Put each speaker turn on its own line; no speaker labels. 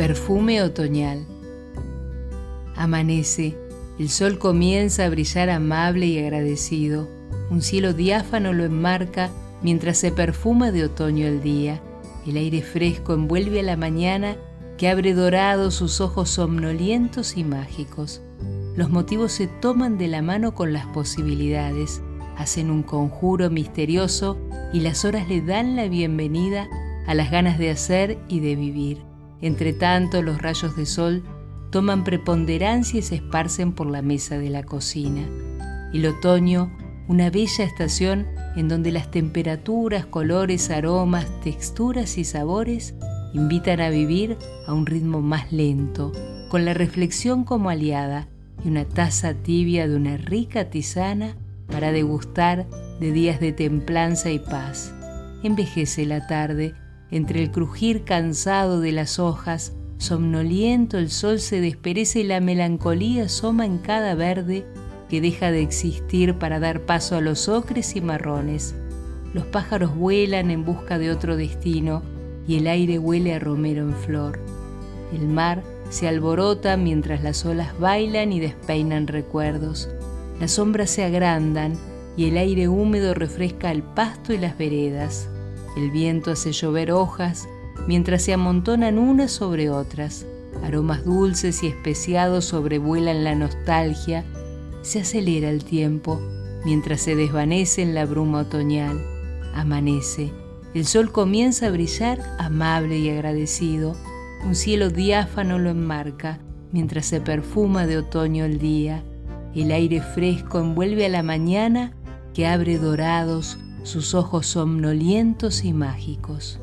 Perfume otoñal. Amanece, el sol comienza a brillar amable y agradecido. Un cielo diáfano lo enmarca mientras se perfuma de otoño el día. El aire fresco envuelve a la mañana que abre dorado sus ojos somnolientos y mágicos. Los motivos se toman de la mano con las posibilidades, hacen un conjuro misterioso y las horas le dan la bienvenida a las ganas de hacer y de vivir. Entre tanto, los rayos de sol toman preponderancia y se esparcen por la mesa de la cocina. El otoño, una bella estación en donde las temperaturas, colores, aromas, texturas y sabores invitan a vivir a un ritmo más lento, con la reflexión como aliada y una taza tibia de una rica tisana para degustar de días de templanza y paz. Envejece la tarde entre el crujir cansado de las hojas, somnoliento el sol se desperece y la melancolía asoma en cada verde que deja de existir para dar paso a los ocres y marrones. Los pájaros vuelan en busca de otro destino y el aire huele a romero en flor. El mar se alborota mientras las olas bailan y despeinan recuerdos. Las sombras se agrandan y el aire húmedo refresca el pasto y las veredas. El viento hace llover hojas mientras se amontonan unas sobre otras. Aromas dulces y especiados sobrevuelan la nostalgia. Se acelera el tiempo mientras se desvanece en la bruma otoñal. Amanece. El sol comienza a brillar amable y agradecido. Un cielo diáfano lo enmarca mientras se perfuma de otoño el día. El aire fresco envuelve a la mañana que abre dorados sus ojos somnolientos y mágicos.